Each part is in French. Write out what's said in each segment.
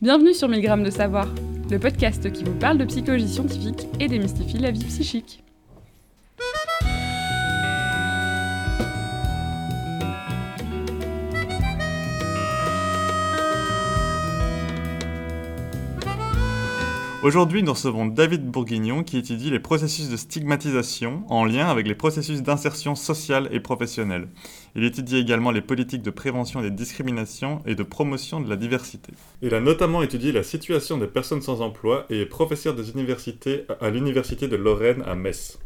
Bienvenue sur 1000 grammes de savoir, le podcast qui vous parle de psychologie scientifique et démystifie la vie psychique. Aujourd'hui, nous recevons David Bourguignon qui étudie les processus de stigmatisation en lien avec les processus d'insertion sociale et professionnelle. Il étudie également les politiques de prévention des discriminations et de promotion de la diversité. Il a notamment étudié la situation des personnes sans emploi et est professeur des universités à l'Université de Lorraine à Metz.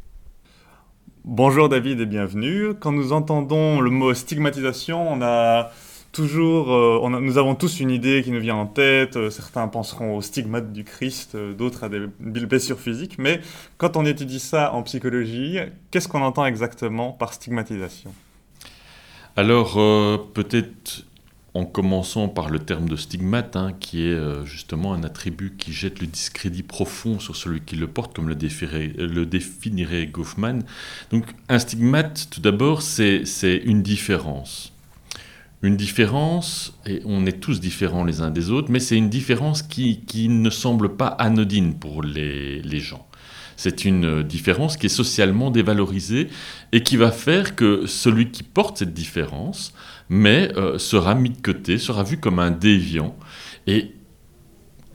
Bonjour David et bienvenue. Quand nous entendons le mot stigmatisation, on a toujours, euh, nous avons tous une idée qui nous vient en tête. Euh, certains penseront au stigmate du Christ, euh, d'autres à des blessures physiques. Mais quand on étudie ça en psychologie, qu'est-ce qu'on entend exactement par stigmatisation? Alors, peut-être en commençant par le terme de stigmate, hein, qui est justement un attribut qui jette le discrédit profond sur celui qui le porte, comme le, le définirait Goffman. Donc, un stigmate, tout d'abord, c'est une différence une différence, et on est tous différents les uns des autres, mais c'est une différence qui, qui, ne semble pas anodine pour les, les gens. C'est une différence qui est socialement dévalorisée et qui va faire que celui qui porte cette différence mais, euh, sera mis de côté, sera vu comme un déviant. Et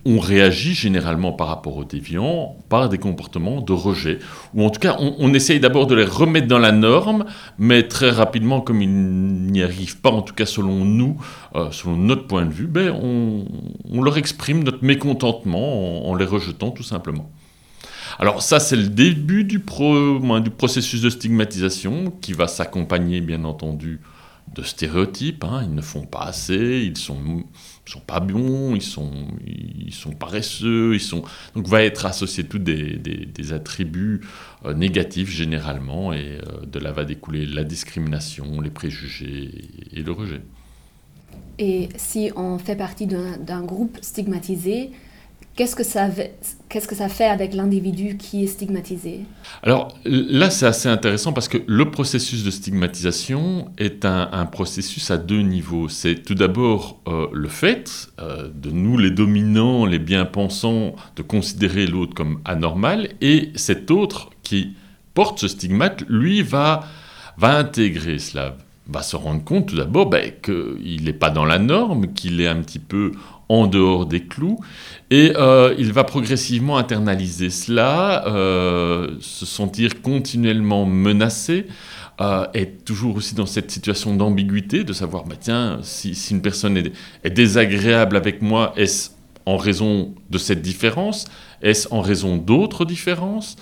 on réagit généralement par rapport aux déviants par des comportements de rejet. Ou en tout cas, on, essaye d'abord de les remettre dans la norme, mais très rapidement, comme ils n'y arrivent pas, en tout cas selon nous, euh, selon notre point de vue, ben, on, leur exprime notre mécontentement en, les rejetant tout simplement. Alors ça, c'est le début du, du processus de stigmatisation qui va s'accompagner, bien entendu, de stéréotypes. Hein. Ils ne font pas assez, ils sont, sont pas bons, ils sont, ils sont paresseux, ils sont... Donc va être associé tous des, des, attributs euh, négatifs généralement, et euh, de là va découler la discrimination, les préjugés et le rejet. Et si on fait partie d'un groupe stigmatisé, Qu'est-ce que ça, fait avec l'individu qui est stigmatisé? Alors là, c'est assez intéressant parce que le processus de stigmatisation est un, processus à deux niveaux. C'est tout d'abord euh, le fait euh, de nous, les dominants, les bien-pensants, de considérer l'autre comme anormal, et cet autre qui porte ce stigmate, lui, va, va intégrer cela va se rendre compte tout d'abord ben, qu'il n'est pas dans la norme, qu'il est un petit peu en dehors des clous. Et euh, il va progressivement internaliser cela, euh, se sentir continuellement menacé, euh, être toujours aussi dans cette situation d'ambiguïté, de savoir, bah, tiens, si, une personne est, est, désagréable avec moi, est-ce en raison de cette différence? Est-ce en raison d'autres différences?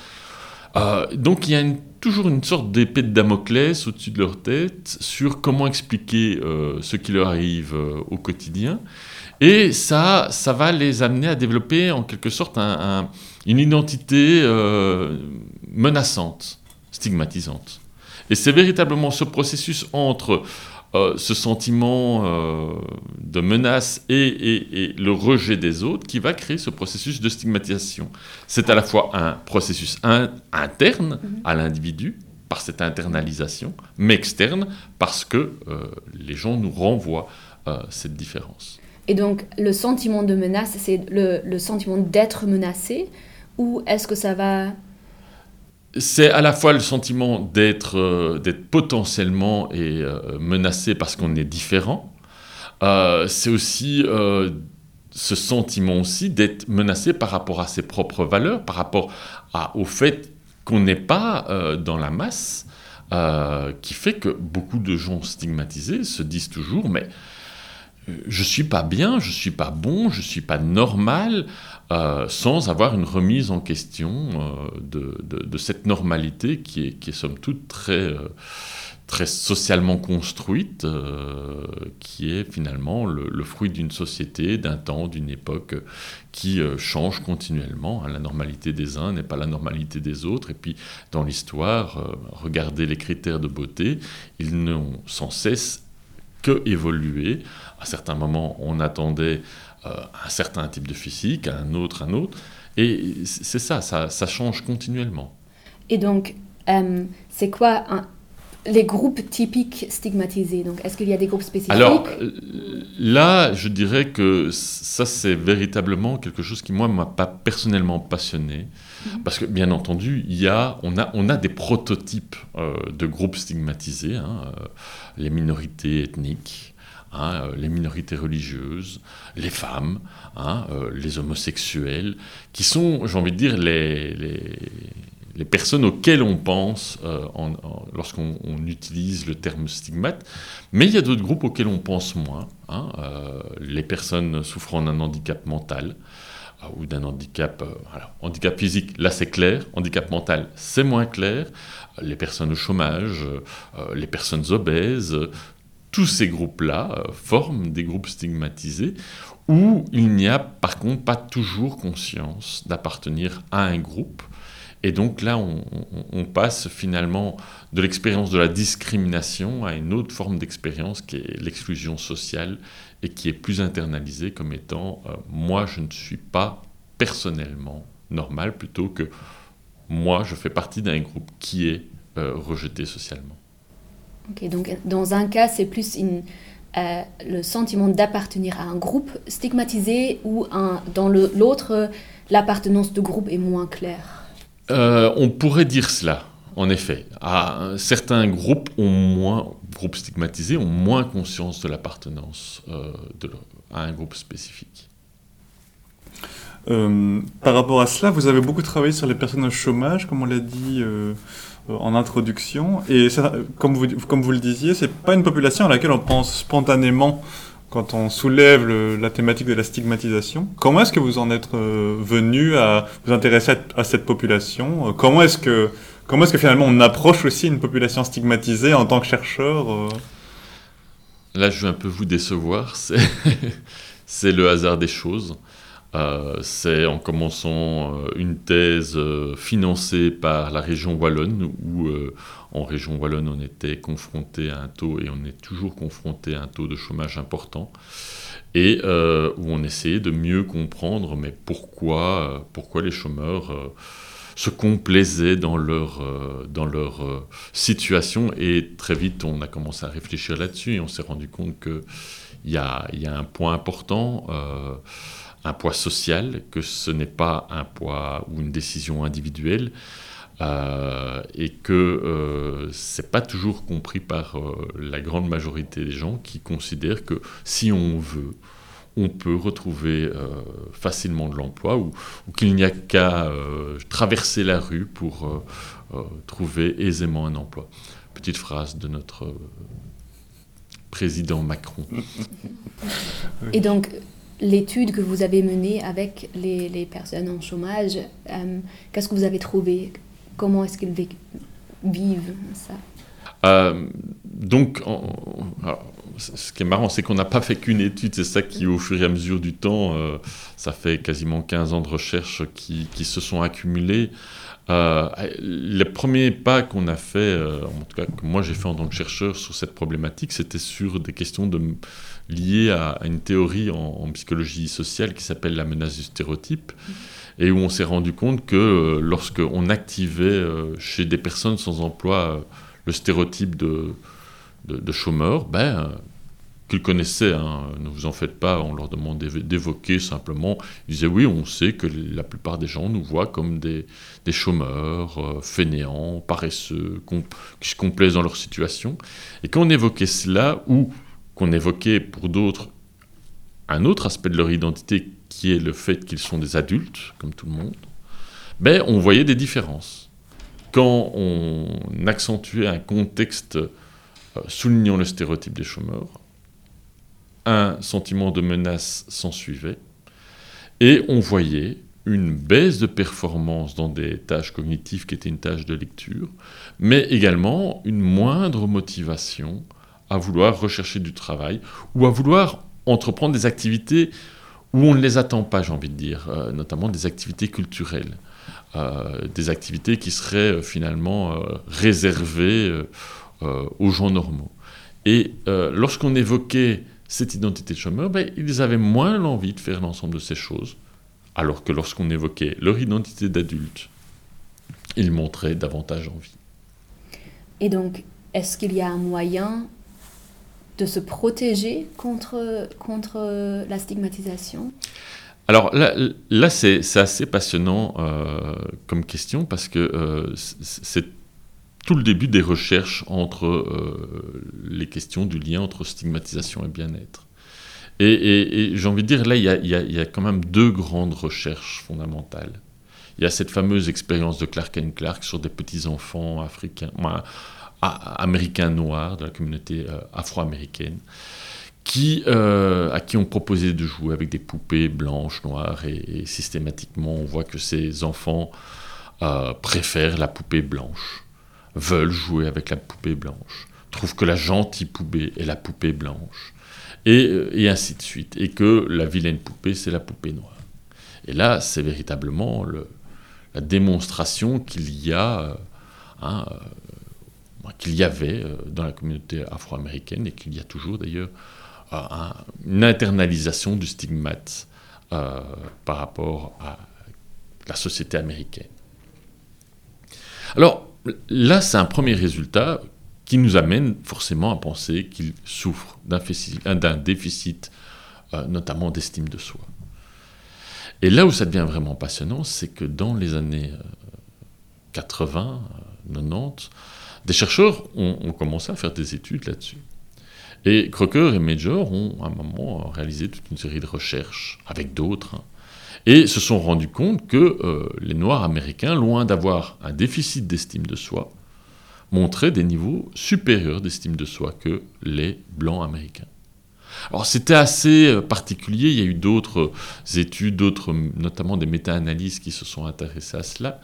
Donc il y a toujours une sorte d'épée de Damoclès au-dessus de leur tête sur comment expliquer ce qui leur arrive au quotidien. Et ça, ça va les amener à développer en quelque sorte une identité euh, menaçante, stigmatisante. Et c'est véritablement ce processus entre euh, ce sentiment euh, de menace et, le rejet des autres qui va créer ce processus de stigmatisation. C'est à la fois un processus interne à l'individu, par cette internalisation, mais externe parce que les gens nous renvoient cette différence. Et donc, le sentiment de menace, c'est le, sentiment d'être menacé ou est-ce que ça va... C'est à la fois le sentiment d'être euh, potentiellement et, euh, menacé parce qu'on est différent. Euh, c'est aussi ce sentiment aussi d'être menacé par rapport à ses propres valeurs, par rapport au fait qu'on n'est pas dans la masse, qui fait que beaucoup de gens stigmatisés se disent toujours, mais je suis pas bien, je suis pas bon, je suis pas normal, euh, sans avoir une remise en question euh, de, cette normalité qui est, qui est somme toute très, euh, très socialement construite, qui est finalement le, fruit d'une société, d'un temps, d'une époque qui change continuellement. Hein. La normalité des uns n'est pas la normalité des autres, et puis dans l'histoire, regardez les critères de beauté, ils n'ont sans cesse que évoluer. À certains moments, on attendait euh, un certain type de physique, un autre, un autre. Et c'est ça, ça, change continuellement. Et donc, euh, c'est quoi les groupes typiques stigmatisés, donc est-ce qu'il y a des groupes spécifiques? Alors là, je dirais que ça, c'est véritablement quelque chose qui, moi, m'a pas personnellement passionné. Mhm. Parce que, bien entendu, il y a, on, a, on a des prototypes euh, de groupes stigmatisés, hein, euh, les minorités ethniques, hein, euh, les minorités religieuses, les femmes, hein, les homosexuels, qui sont, j'ai envie de dire, les, les les personnes auxquelles on pense euh, lorsqu'on utilise le terme stigmate. Mais il y a d'autres groupes auxquels on pense moins. Hein, euh, les personnes souffrant d'un handicap mental euh, ou d'un handicap, handicap physique, là c'est clair. Handicap mental, c'est moins clair. Les personnes au chômage, les personnes obèses, tous ces groupes-là forment des groupes stigmatisés où il n'y a par contre pas toujours conscience d'appartenir à un groupe et donc là, on, passe finalement de l'expérience de la discrimination à une autre forme d'expérience qui est l'exclusion sociale et qui est plus internalisée comme étant euh, moi, je ne suis pas personnellement normal plutôt que moi, je fais partie d'un groupe qui est euh, rejeté socialement. Ok, donc dans un cas, c'est plus euh, le sentiment d'appartenir à un groupe stigmatisé ou dans l'autre, l'appartenance de groupe est moins claire euh, on pourrait dire cela, en effet. certains groupes ont moins, groupes stigmatisés, ont moins conscience de l'appartenance euh, à un groupe spécifique. Euh, par rapport à cela, vous avez beaucoup travaillé sur les personnes au chômage, comme on l'a dit en introduction. Et comme, vous, comme vous le disiez, c'est pas une population à laquelle on pense spontanément quand on soulève la thématique de la stigmatisation. Comment est-ce que vous en êtes euh, venu à vous intéresser à, cette population? Euh, Comment est-ce que comment est-ce que finalement on approche aussi une population stigmatisée en tant que chercheur euh? Là, je vais un peu vous décevoir. C'est le hasard des choses. c'est en commençant une thèse financée par la région wallonne où en région wallonne, on était confronté à un taux, et on est toujours confronté à un taux de chômage important, et euh, où on essayait de mieux comprendre mais pourquoi, euh, pourquoi les chômeurs euh, se complaisaient dans leur, situation. Et très vite, on a commencé à réfléchir là-dessus, et on s'est rendu compte qu'il y a, y a un point important un poids social, que ce n'est pas un poids ou une décision individuelle, euh, et que euh, c'est pas toujours compris par euh, la grande majorité des gens qui considèrent que si on veut, on peut retrouver facilement de l'emploi ou, qu'il n'y a qu'à traverser la rue pour trouver aisément un emploi. Petite phrase de notre président Macron. Et donc, l'étude que vous avez menée avec les personnes en chômage, qu'est-ce que vous avez trouvé comment est-ce qu'ils vivent ça? Euh, donc, ce qui est marrant, c'est qu'on n'a pas fait qu'une étude, c'est ça qui, au fur et à mesure du temps, euh, ça fait quasiment 15 ans de recherche qui, se sont accumulés. Euh, les premiers pas qu'on a fait, en tout cas que moi j'ai fait en tant que chercheur sur cette problématique, c'était sur des questions de, liées à, une théorie en, psychologie sociale qui s'appelle la menace du stéréotype. Mmh et où on s'est rendu compte que euh, lorsqu'on activait euh, chez des personnes sans emploi euh, le stéréotype de, de, chômeur, ben, qu'ils connaissaient, hein, ne vous en faites pas, on leur demandait d'évoquer simplement, ils disaient oui, on sait que la plupart des gens nous voient comme des, des chômeurs, fainéants, paresseux, qui se complaisent dans leur situation. Et quand on évoquait cela, ou qu'on évoquait pour d'autres un autre aspect de leur identité qui est le fait qu'ils sont des adultes, comme tout le monde, ben, on voyait des différences. Quand on accentuait un contexte euh, soulignant le stéréotype des chômeurs, un sentiment de menace s'ensuivait, et on voyait une baisse de performance dans des tâches cognitives qui étaient une tâche de lecture, mais également une moindre motivation à vouloir rechercher du travail ou à vouloir entreprendre des activités où on ne les attend pas, j'ai envie de dire, euh, notamment des activités culturelles, euh, des activités qui seraient euh, finalement réservées aux gens normaux. Et lorsqu'on évoquait cette identité de chômeur, ben, ils avaient moins l'envie de faire l'ensemble de ces choses, alors que lorsqu'on évoquait leur identité d'adulte, ils montraient davantage envie. Et donc, est-ce qu'il y a un moyen de se protéger contre, contre la stigmatisation alors là, là c'est assez passionnant euh, comme question parce que euh, c'est tout le début des recherches entre euh, les questions du lien entre stigmatisation et bien-être. Et, j'ai envie de dire, là, il y, a, il y, a, quand même deux grandes recherches fondamentales. Il y a cette fameuse expérience de Clark and Clark sur des petits-enfants africains, américains noirs de la communauté afro-américaine, qui, euh, à qui on proposait de jouer avec des poupées blanches, noires, et, systématiquement on voit que ces enfants euh, préfèrent la poupée blanche, veulent jouer avec la poupée blanche, trouvent que la gentille poupée est la poupée blanche, et, euh, et ainsi de suite, et que la vilaine poupée c'est la poupée noire. Et là, c'est véritablement le, la démonstration qu'il y a, hein, qu'il y avait dans la communauté afro-américaine et qu'il y a toujours d'ailleurs une internalisation du stigmate euh, par rapport à la société américaine. Alors là, c'est un premier résultat qui nous amène forcément à penser qu'il souffre d'un déficit, euh, notamment d'estime de soi. Et là où ça devient vraiment passionnant, c'est que dans les années 80, euh, 90, des chercheurs ont commencé à faire des études là-dessus. Et Crocker et Major ont à un moment réalisé toute une série de recherches avec d'autres hein, et se sont rendus compte que euh, les Noirs américains, loin d'avoir un déficit d'estime de soi, montraient des niveaux supérieurs d'estime de soi que les Blancs américains. Alors c'était assez euh, particulier, il y a eu d'autres études, d'autres, notamment des méta-analyses qui se sont intéressées à cela,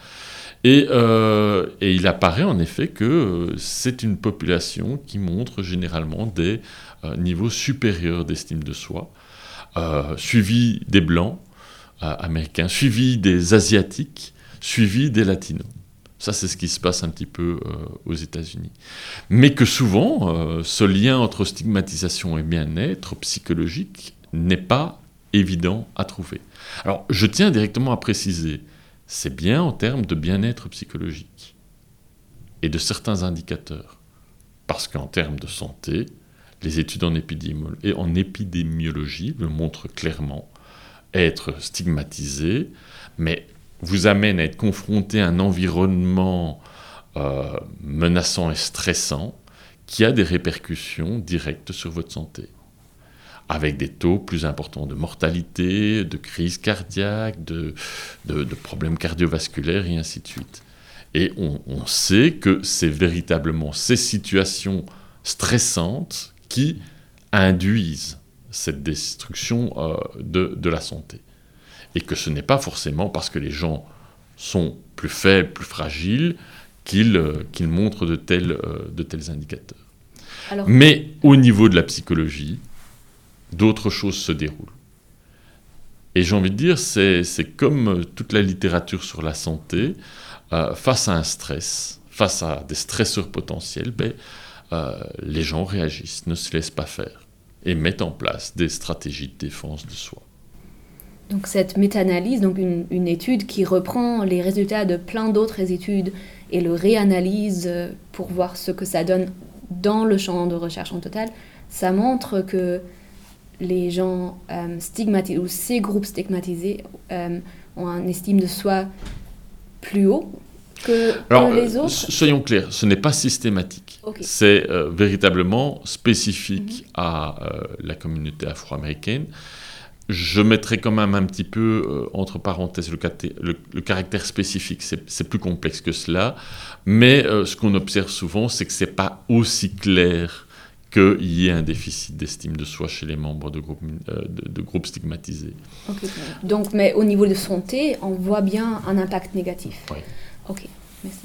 euh, et, il apparaît en effet que euh, c'est une population qui montre généralement des euh, niveaux supérieurs d'estime de soi, suivi des blancs américains, suivi des asiatiques, suivi des latinos. Ça, c'est ce qui se passe un petit peu aux États-Unis. Mais que souvent, ce lien entre stigmatisation et bien-être psychologique n'est pas évident à trouver. Alors, je tiens directement à préciser c'est bien en termes de bien-être psychologique et de certains indicateurs. Parce qu'en termes de santé, les études en, épidémiologie le montrent clairement. Être stigmatisé, mais vous amène à être confronté à un environnement euh, menaçant et stressant qui a des répercussions directes sur votre santé avec des taux plus importants de mortalité, de crise cardiaque, de, problèmes cardiovasculaires et ainsi de suite. Et on, sait que c'est véritablement ces situations stressantes qui induisent cette destruction euh, de, la santé. Et que ce n'est pas forcément parce que les gens sont plus faibles, plus fragiles, qu'ils euh, montrent de tels, euh, de tels indicateurs. Mais au niveau de la psychologie, d'autres choses se déroulent. Et j'ai envie de dire, c'est comme toute la littérature sur la santé, euh, face à un stress, face à des stresseurs potentiels, ben, euh, les gens réagissent, ne se laissent pas faire et mettent en place des stratégies de défense de soi. Donc cette méta-analyse, donc une, une, étude qui reprend les résultats de plein d'autres études et le réanalyse euh, pour voir ce que ça donne dans le champ de recherche en total, ça montre que les gens euh, stigmatisés ou ces groupes stigmatisés euh, ont un estime de soi plus haut que, les autres Soyons clairs, ce n'est pas systématique. C'est euh, véritablement spécifique mhm. à la communauté afro-américaine. Je mettrai quand même un petit peu entre parenthèses le, le caractère spécifique. C'est plus complexe que cela. Mais ce qu'on observe souvent, c'est que ce n'est pas aussi clair qu'il y ait un déficit d'estime de soi chez les membres de groupes, euh, de, groupes stigmatisés. Donc, mais au niveau de santé, on voit bien un impact négatif. Oui. Ok, merci.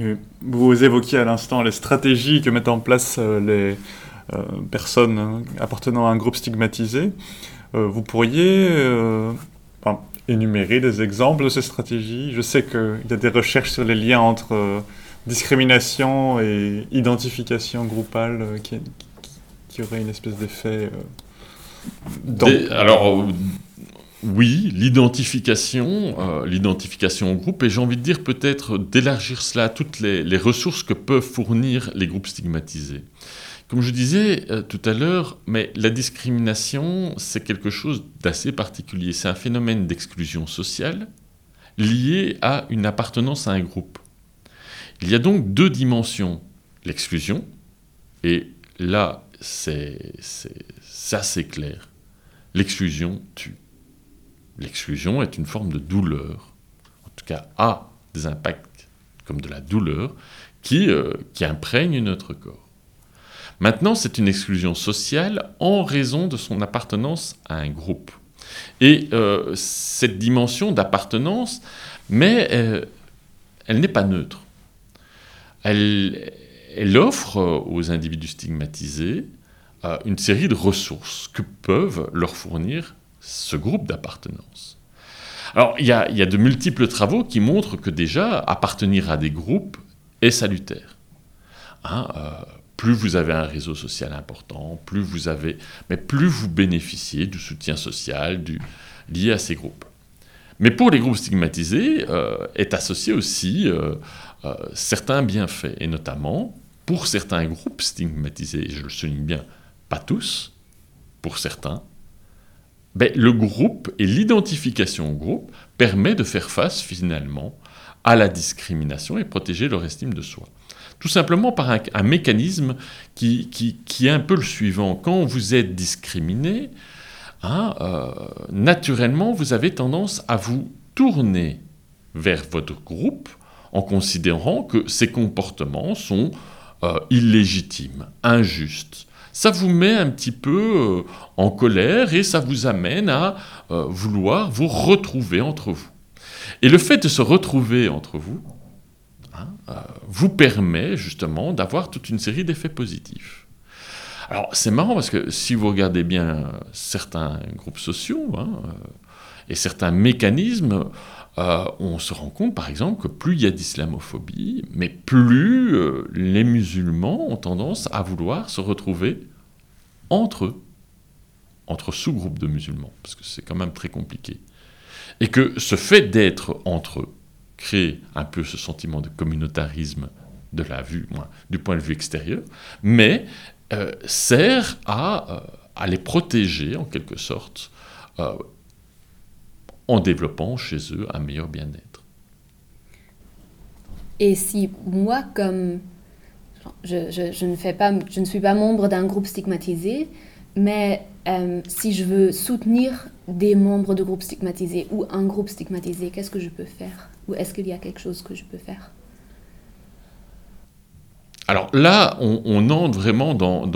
Euh, vous évoquiez à l'instant les stratégies que mettent en place euh, les personnes hein, appartenant à un groupe stigmatisé. vous pourriez énumérer des exemples de ces stratégies Je sais qu'il y a des recherches sur les liens entre discrimination et identification groupale euh, qui, qui, aurait une espèce d'effet. Euh, alors, oui, l'identification, euh, l'identification au groupe, et j'ai envie de dire peut-être d'élargir cela à toutes les, ressources que peuvent fournir les groupes stigmatisés. Comme je disais euh, tout à l'heure, mais la discrimination, c'est quelque chose d'assez particulier. C'est un phénomène d'exclusion sociale lié à une appartenance à un groupe. Il y a donc deux dimensions. L'exclusion, et là, c'est assez clair. L'exclusion tue. L'exclusion est une forme de douleur, en tout cas a des impacts comme de la douleur, qui, euh, qui imprègne notre corps. Maintenant, c'est une exclusion sociale en raison de son appartenance à un groupe. Et euh, cette dimension d'appartenance, mais euh, elle n'est pas neutre. Elle, offre aux individus stigmatisés une série de ressources que peuvent leur fournir ce groupe d'appartenance. Alors, il y, a, de multiples travaux qui montrent que déjà, appartenir à des groupes est salutaire. Hein, euh, plus vous avez un réseau social important, plus vous avez, mais plus vous bénéficiez du soutien social lié à ces groupes. Mais pour les groupes stigmatisés, euh, est associé aussi euh, certains bienfaits, et notamment pour certains groupes stigmatisés, et je le souligne bien, pas tous, pour certains, ben, le groupe et l'identification au groupe permet de faire face finalement à la discrimination et protéger leur estime de soi. Tout simplement par un, mécanisme qui, qui, est un peu le suivant. Quand vous êtes discriminé, hein, euh, naturellement, vous avez tendance à vous tourner vers votre groupe en considérant que ces comportements sont euh, illégitimes, injustes, ça vous met un petit peu euh, en colère et ça vous amène à vouloir vous retrouver entre vous. Et le fait de se retrouver entre vous hein, euh, vous permet justement d'avoir toute une série d'effets positifs. Alors c'est marrant parce que si vous regardez bien certains groupes sociaux hein, et certains mécanismes, on se rend compte par exemple que plus il y a d'islamophobie, mais plus les musulmans ont tendance à vouloir se retrouver entre eux, entre sous-groupes de musulmans, parce que c'est quand même très compliqué. Et que ce fait d'être entre eux crée un peu ce sentiment de communautarisme de la vue, du point de vue extérieur, mais euh, sert à, euh, à, les protéger en quelque sorte euh, en développant chez eux un meilleur bien-être. Et si moi, comme je, ne fais pas, je ne suis pas membre d'un groupe stigmatisé, mais euh, si je veux soutenir des membres de groupes stigmatisés ou un groupe stigmatisé, qu'est-ce que je peux faire? Ou est-ce qu'il y a quelque chose que je peux faire? Alors là, on, entre vraiment dans,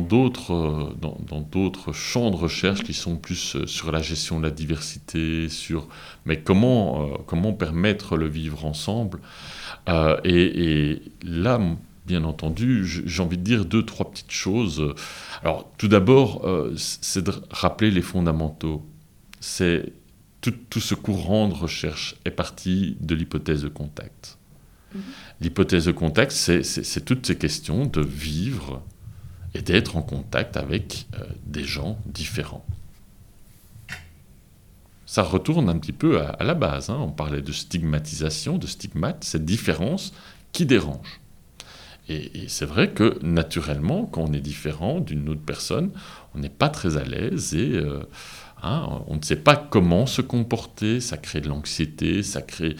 d'autres dans, champs de recherche qui sont plus euh, sur la gestion de la diversité, sur mais comment, euh, comment permettre le vivre ensemble. et, là, bien entendu, j'ai envie de dire deux, trois petites choses. Alors, tout d'abord, euh, c'est de rappeler les fondamentaux. C'est tout, ce courant de recherche est parti de l'hypothèse de contact. Mm-hmm. L'hypothèse de contact, c'est toutes ces questions de vivre et d'être en contact avec euh, des gens différents. Ça retourne un petit peu à, la base. Hein. On parlait de stigmatisation, de stigmate, cette différence qui dérange. Et, c'est vrai que naturellement, quand on est différent d'une autre personne, on n'est pas très à l'aise et euh, hein, on ne sait pas comment se comporter. Ça crée de l'anxiété, ça crée,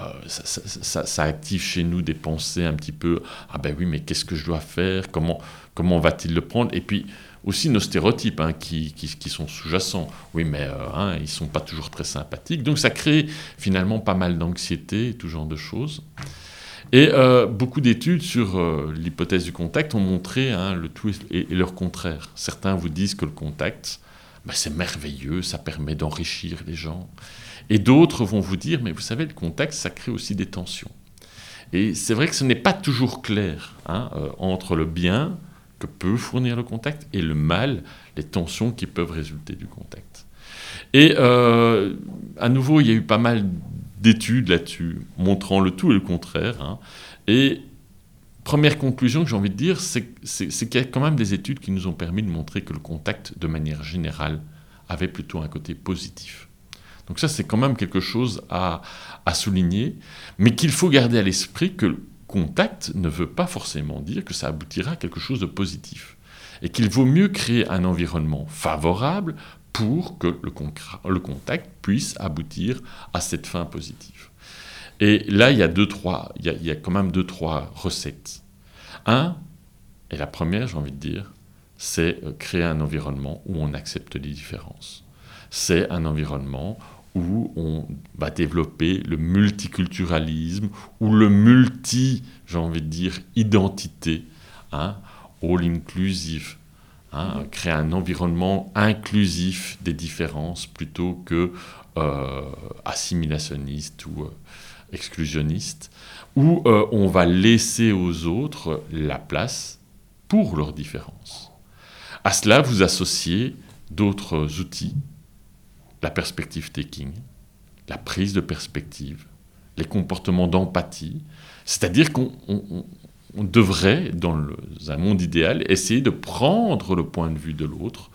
euh, ça, active chez nous des pensées un petit peu ah ben oui, mais qu'est-ce que je dois faire? Comment comment va-t-il le prendre? Et puis aussi nos stéréotypes hein, qui, sont sous-jacents. Oui, mais euh, hein, ils ne sont pas toujours très sympathiques. Donc ça crée finalement pas mal d'anxiété et tout genre de choses. Et euh, beaucoup d'études sur euh, l'hypothèse du contact ont montré hein, le tout et, leur contraire. Certains vous disent que le contact, bah, c'est merveilleux, ça permet d'enrichir les gens. Et d'autres vont vous dire, mais vous savez, le contact, ça crée aussi des tensions. Et c'est vrai que ce n'est pas toujours clair hein, euh, entre le bien que peut fournir le contact et le mal, les tensions qui peuvent résulter du contact. Et à nouveau, il y a eu pas mal d'études là-dessus, montrant le tout et le contraire. Hein. Et première conclusion que j'ai envie de dire, c'est qu'il y a quand même des études qui nous ont permis de montrer que le contact, de manière générale, avait plutôt un côté positif. Donc ça, c'est quand même quelque chose à, à souligner, mais qu'il faut garder à l'esprit que le contact ne veut pas forcément dire que ça aboutira à quelque chose de positif. Et qu'il vaut mieux créer un environnement favorable pour que le, contact puisse aboutir à cette fin positive. Et là, il y a deux, trois, il y a, il y a quand même deux, trois recettes. Un, et la première, j'ai envie de dire, c'est euh, créer un environnement où on accepte les différences. C'est un environnement où on va développer le multiculturalisme ou le multi, j'ai envie de dire, identité, hein, all inclusive, hein, créer un environnement inclusif des différences plutôt que euh, assimilationniste ou euh, exclusionniste, où on va laisser aux autres la place pour leurs différences. À cela, vous associez d'autres outils, la perspective taking, la prise de perspective, les comportements d'empathie, c'est-à-dire qu'on devrait, dans un monde idéal, essayer de prendre le point de vue de l'autre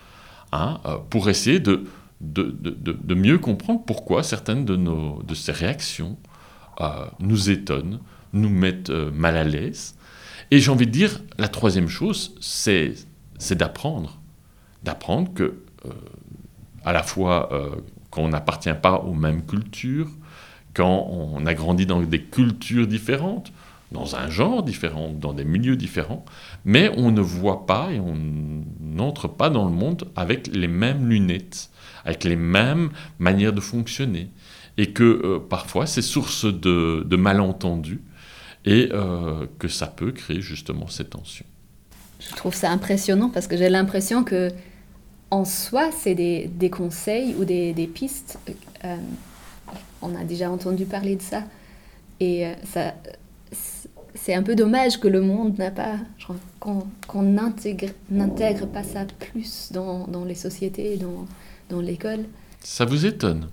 hein, euh, pour essayer de, de, mieux comprendre pourquoi certaines de, nos, de ces réactions euh, nous étonnent, nous mettent euh, mal à l'aise. Et j'ai envie de dire, la troisième chose, c'est d'apprendre. D'apprendre que, à la fois, euh, quand on n'appartient pas aux mêmes cultures, quand on a grandi dans des cultures différentes, dans un genre différent, dans des milieux différents, mais on ne voit pas et on n'entre pas dans le monde avec les mêmes lunettes, avec les mêmes manières de fonctionner. Et que euh, parfois c'est source de, malentendus et que ça peut créer justement cette tension je trouve ça impressionnant parce que j'ai l'impression que en soi, c'est des, conseils ou des, pistes. Euh, on a déjà entendu parler de ça. Et euh, ça, c'est un peu dommage que le monde n'a pas, qu'on n'intègre pas ça plus dans, dans les sociétés, dans, dans l'école. Ça vous étonne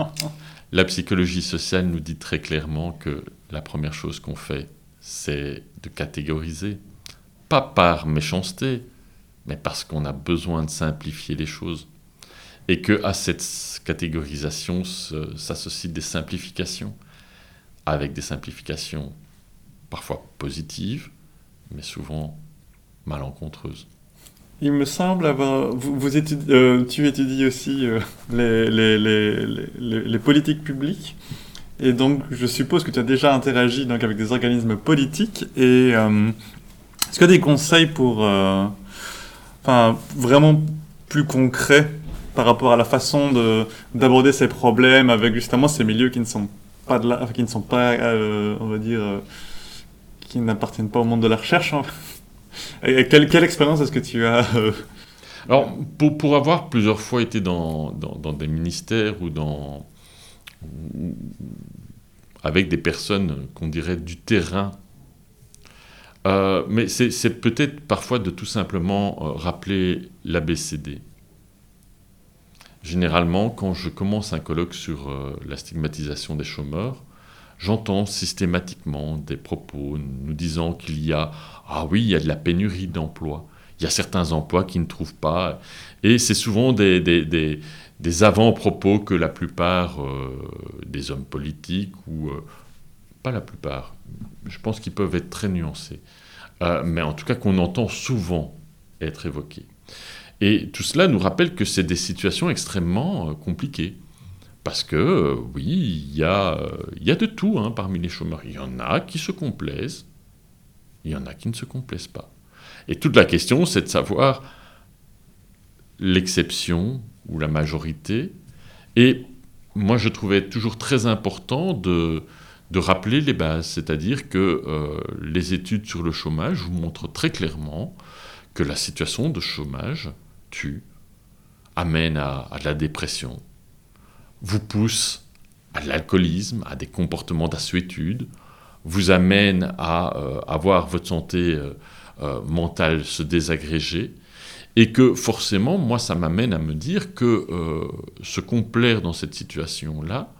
La psychologie sociale nous dit très clairement que la première chose qu'on fait, c'est de catégoriser pas par méchanceté, mais parce qu'on a besoin de simplifier les choses. Et que à cette catégorisation s'associent des simplifications, avec des simplifications parfois positives, mais souvent malencontreuses. Il me semble avoir. Vous, vous euh, tu étudies aussi euh, les, les, les, les, politiques publiques. Et donc, je suppose que tu as déjà interagi donc, avec des organismes politiques. Et euh, est-ce qu'il y a des conseils pour, enfin, vraiment plus concrets par rapport à la façon de, d'aborder ces problèmes avec justement ces milieux qui ne sont pas de la, qui ne sont pas, on va dire, qui n'appartiennent pas au monde de la recherche. Hein. Quelle, expérience est-ce que tu as Alors, pour, avoir plusieurs fois été dans, des ministères ou dans avec des personnes qu'on dirait du terrain euh, mais c'est peut-être parfois de tout simplement euh, rappeler l'ABCD. Généralement, quand je commence un colloque sur euh, la stigmatisation des chômeurs, j'entends systématiquement des propos nous disant qu'il y a, ah oui, il y a de la pénurie d'emplois, il y a certains emplois qui ne trouvent pas, et c'est souvent des, des, des, avant-propos que la plupart des hommes politiques, ou pas la plupart, je pense qu'ils peuvent être très nuancés, euh, mais en tout cas qu'on entend souvent être évoqués. Et tout cela nous rappelle que c'est des situations extrêmement euh, compliquées. Parce que, euh, oui, il y, a, y a de tout hein, parmi les chômeurs. Il y en a qui se complaisent, il y en a qui ne se complaisent pas. Et toute la question, c'est de savoir l'exception ou la majorité. Et moi, je trouvais toujours très important de, de rappeler les bases, c'est-à-dire que euh, les études sur le chômage vous montrent très clairement que la situation de chômage tue, amène à, la dépression, vous pousse à l'alcoolisme, à des comportements d'assuétude, vous amène à euh, avoir votre santé euh, mentale se désagréger, et que forcément, moi, ça m'amène à me dire que se complaire dans cette situation-là,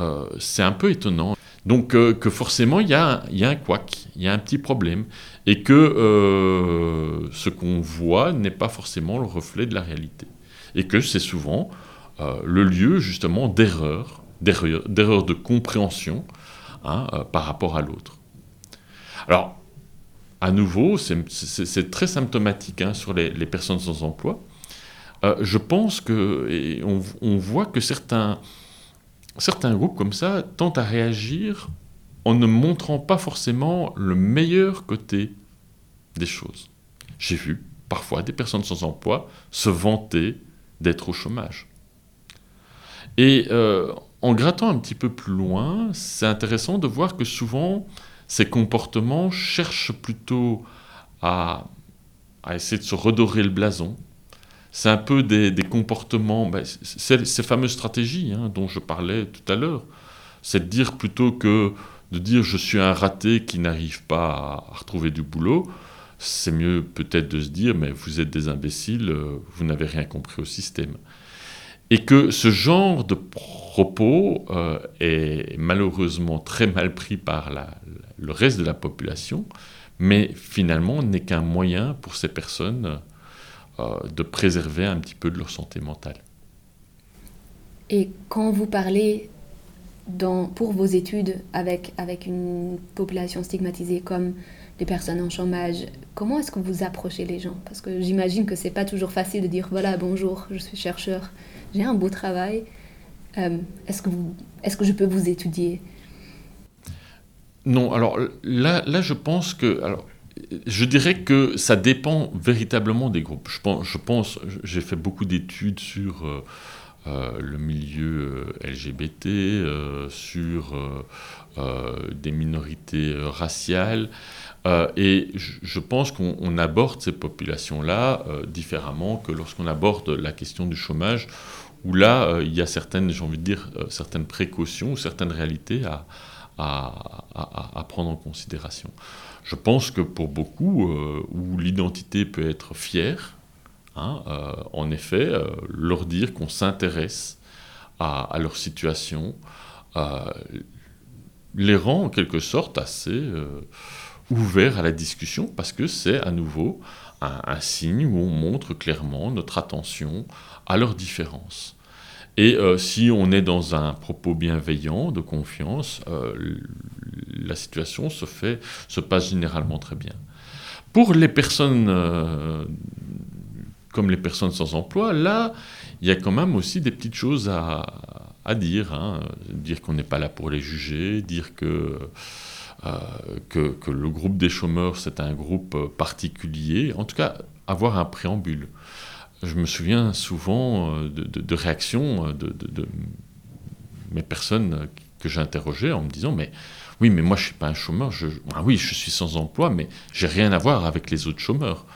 euh, c'est un peu étonnant. Donc euh, que forcément, il y, a, un couac, il y a un petit problème, et que euh, ce qu'on voit n'est pas forcément le reflet de la réalité. Et que c'est souvent le lieu justement d'erreurs, d'erreurs de compréhension hein, par rapport à l'autre. Alors, à nouveau, c'est très symptomatique hein, sur les, personnes sans emploi. je pense que, et on, voit que certains, certains groupes comme ça tentent à réagir en ne montrant pas forcément le meilleur côté des choses. J'ai vu parfois des personnes sans emploi se vanter d'être au chômage. Et euh, en grattant un petit peu plus loin, c'est intéressant de voir que souvent ces comportements cherchent plutôt à, essayer de se redorer le blason. C'est un peu des, comportements, ben, ces fameuses stratégies hein, dont je parlais tout à l'heure. C'est de dire plutôt que de dire je suis un raté qui n'arrive pas à, retrouver du boulot, c'est mieux peut-être de se dire mais vous êtes des imbéciles, euh, vous n'avez rien compris au système. Et que ce genre de propos euh, est malheureusement très mal pris par le reste de la population, mais finalement n'est qu'un moyen pour ces personnes euh, de préserver un petit peu de leur santé mentale. Et quand vous parlez pour vos études avec, avec une population stigmatisée comme les personnes en chômage, comment est-ce que vous approchez les gens? Parce que j'imagine que c'est pas toujours facile de dire voilà, bonjour, je suis chercheur, j'ai un beau travail, euh, est-ce que, est que je peux vous étudier? Non, alors là, là je pense que. Alors, je dirais que ça dépend véritablement des groupes. Je pense, je pense j'ai fait beaucoup d'études sur. Euh, euh, le milieu LGBT, sur des minorités raciales. et je, pense qu'on aborde ces populations-là différemment que lorsqu'on aborde la question du chômage, où là, il y a certaines, j'ai envie de dire, certaines précautions, certaines réalités à, prendre en considération. Je pense que pour beaucoup, où l'identité peut être fière, Hein, euh, en effet, euh, leur dire qu'on s'intéresse à, leur situation euh, les rend en quelque sorte assez ouverts à la discussion parce que c'est à nouveau un, signe où on montre clairement notre attention à leurs différences. Et si on est dans un propos bienveillant, de confiance, la situation se, fait, se passe généralement très bien. Pour les personnes comme les personnes sans emploi, là, il y a quand même aussi des petites choses à, dire. Hein. Dire qu'on n'est pas là pour les juger, dire que, euh, que, le groupe des chômeurs, c'est un groupe particulier. En tout cas, avoir un préambule. Je me souviens souvent euh, de, réactions de, de, mes personnes que j'interrogeais en me disant, mais oui, mais moi je ne suis pas un chômeur, je, ah oui, je suis sans emploi, mais j'ai rien à voir avec les autres chômeurs.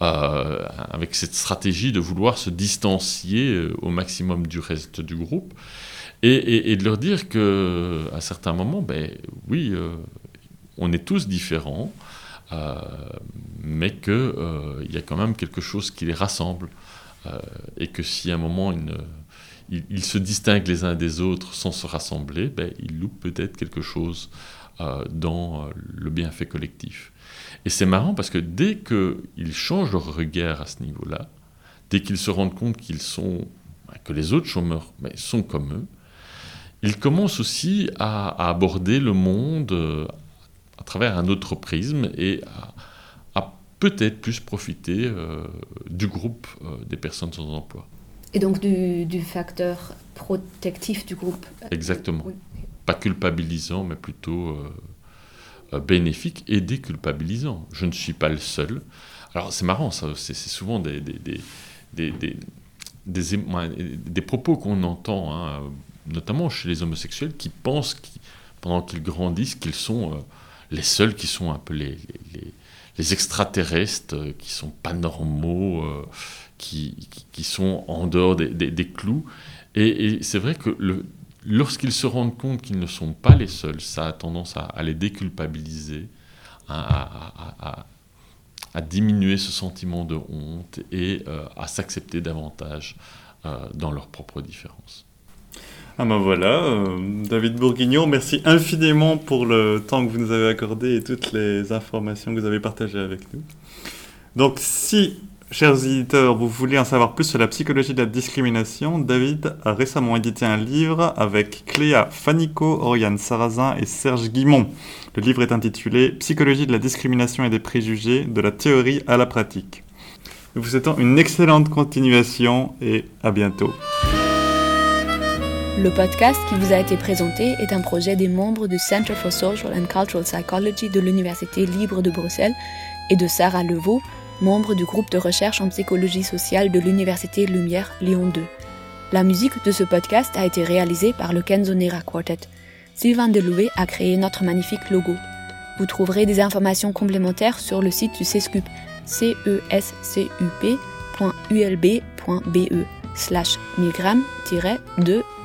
Euh, avec cette stratégie de vouloir se distancier euh, au maximum du reste du groupe, et, de leur dire que à certains moments, ben oui, euh, on est tous différents, mais qu'il il y a quand même quelque chose qui les rassemble, et que si à un moment ils, se distinguent les uns des autres sans se rassembler, ben, ils loupent peut-être quelque chose dans le bienfait collectif. Et c'est marrant parce que dès qu'ils changent leur regard à ce niveau-là, dès qu'ils se rendent compte qu'ils sont, que les autres chômeurs sont comme eux, ils commencent aussi à, aborder le monde euh, à travers un autre prisme et à, peut-être plus profiter euh, du groupe euh, des personnes sans emploi. Et donc du, facteur protectif du groupe. Exactement. Pas culpabilisant, mais plutôt euh, bénéfique et déculpabilisant. Je ne suis pas le seul. Alors c'est marrant, ça, c'est, souvent des, des, des, des, propos qu'on entend, hein, notamment chez les homosexuels, qui pensent, pendant qu'ils grandissent, qu'ils sont les seuls qui sont un peu les, les, extraterrestres, euh, qui sont pas normaux, qui, qui, sont en dehors des, clous. Et, c'est vrai que lorsqu'ils se rendent compte qu'ils ne sont pas les seuls, ça a tendance à, les déculpabiliser, à, diminuer ce sentiment de honte et euh, à s'accepter davantage euh, dans leurs propres différences. Ah ben voilà, euh, David Bourguignon, merci infiniment pour le temps que vous nous avez accordé et toutes les informations que vous avez partagées avec nous. Donc si Chers éditeurs, vous voulez en savoir plus sur la psychologie de la discrimination David a récemment édité un livre avec Cléa Fanico, Oriane Sarrazin et Serge Guimont. Le livre est intitulé Psychologie de la discrimination et des préjugés, de la théorie à la pratique. Nous vous souhaitons une excellente continuation et à bientôt. Le podcast qui vous a été présenté est un projet des membres du Center for Social and Cultural Psychology de l'Université libre de Bruxelles et de Sarah Levaux, membre du groupe de recherche en psychologie sociale de l'Université Lumière Lyon 2. La musique de ce podcast a été réalisée par le Kenzonera Quartet. Sylvain Deloué a créé notre magnifique logo. Vous trouverez des informations complémentaires sur le site du CESCUP, cescup.ulb.be slash milgram-de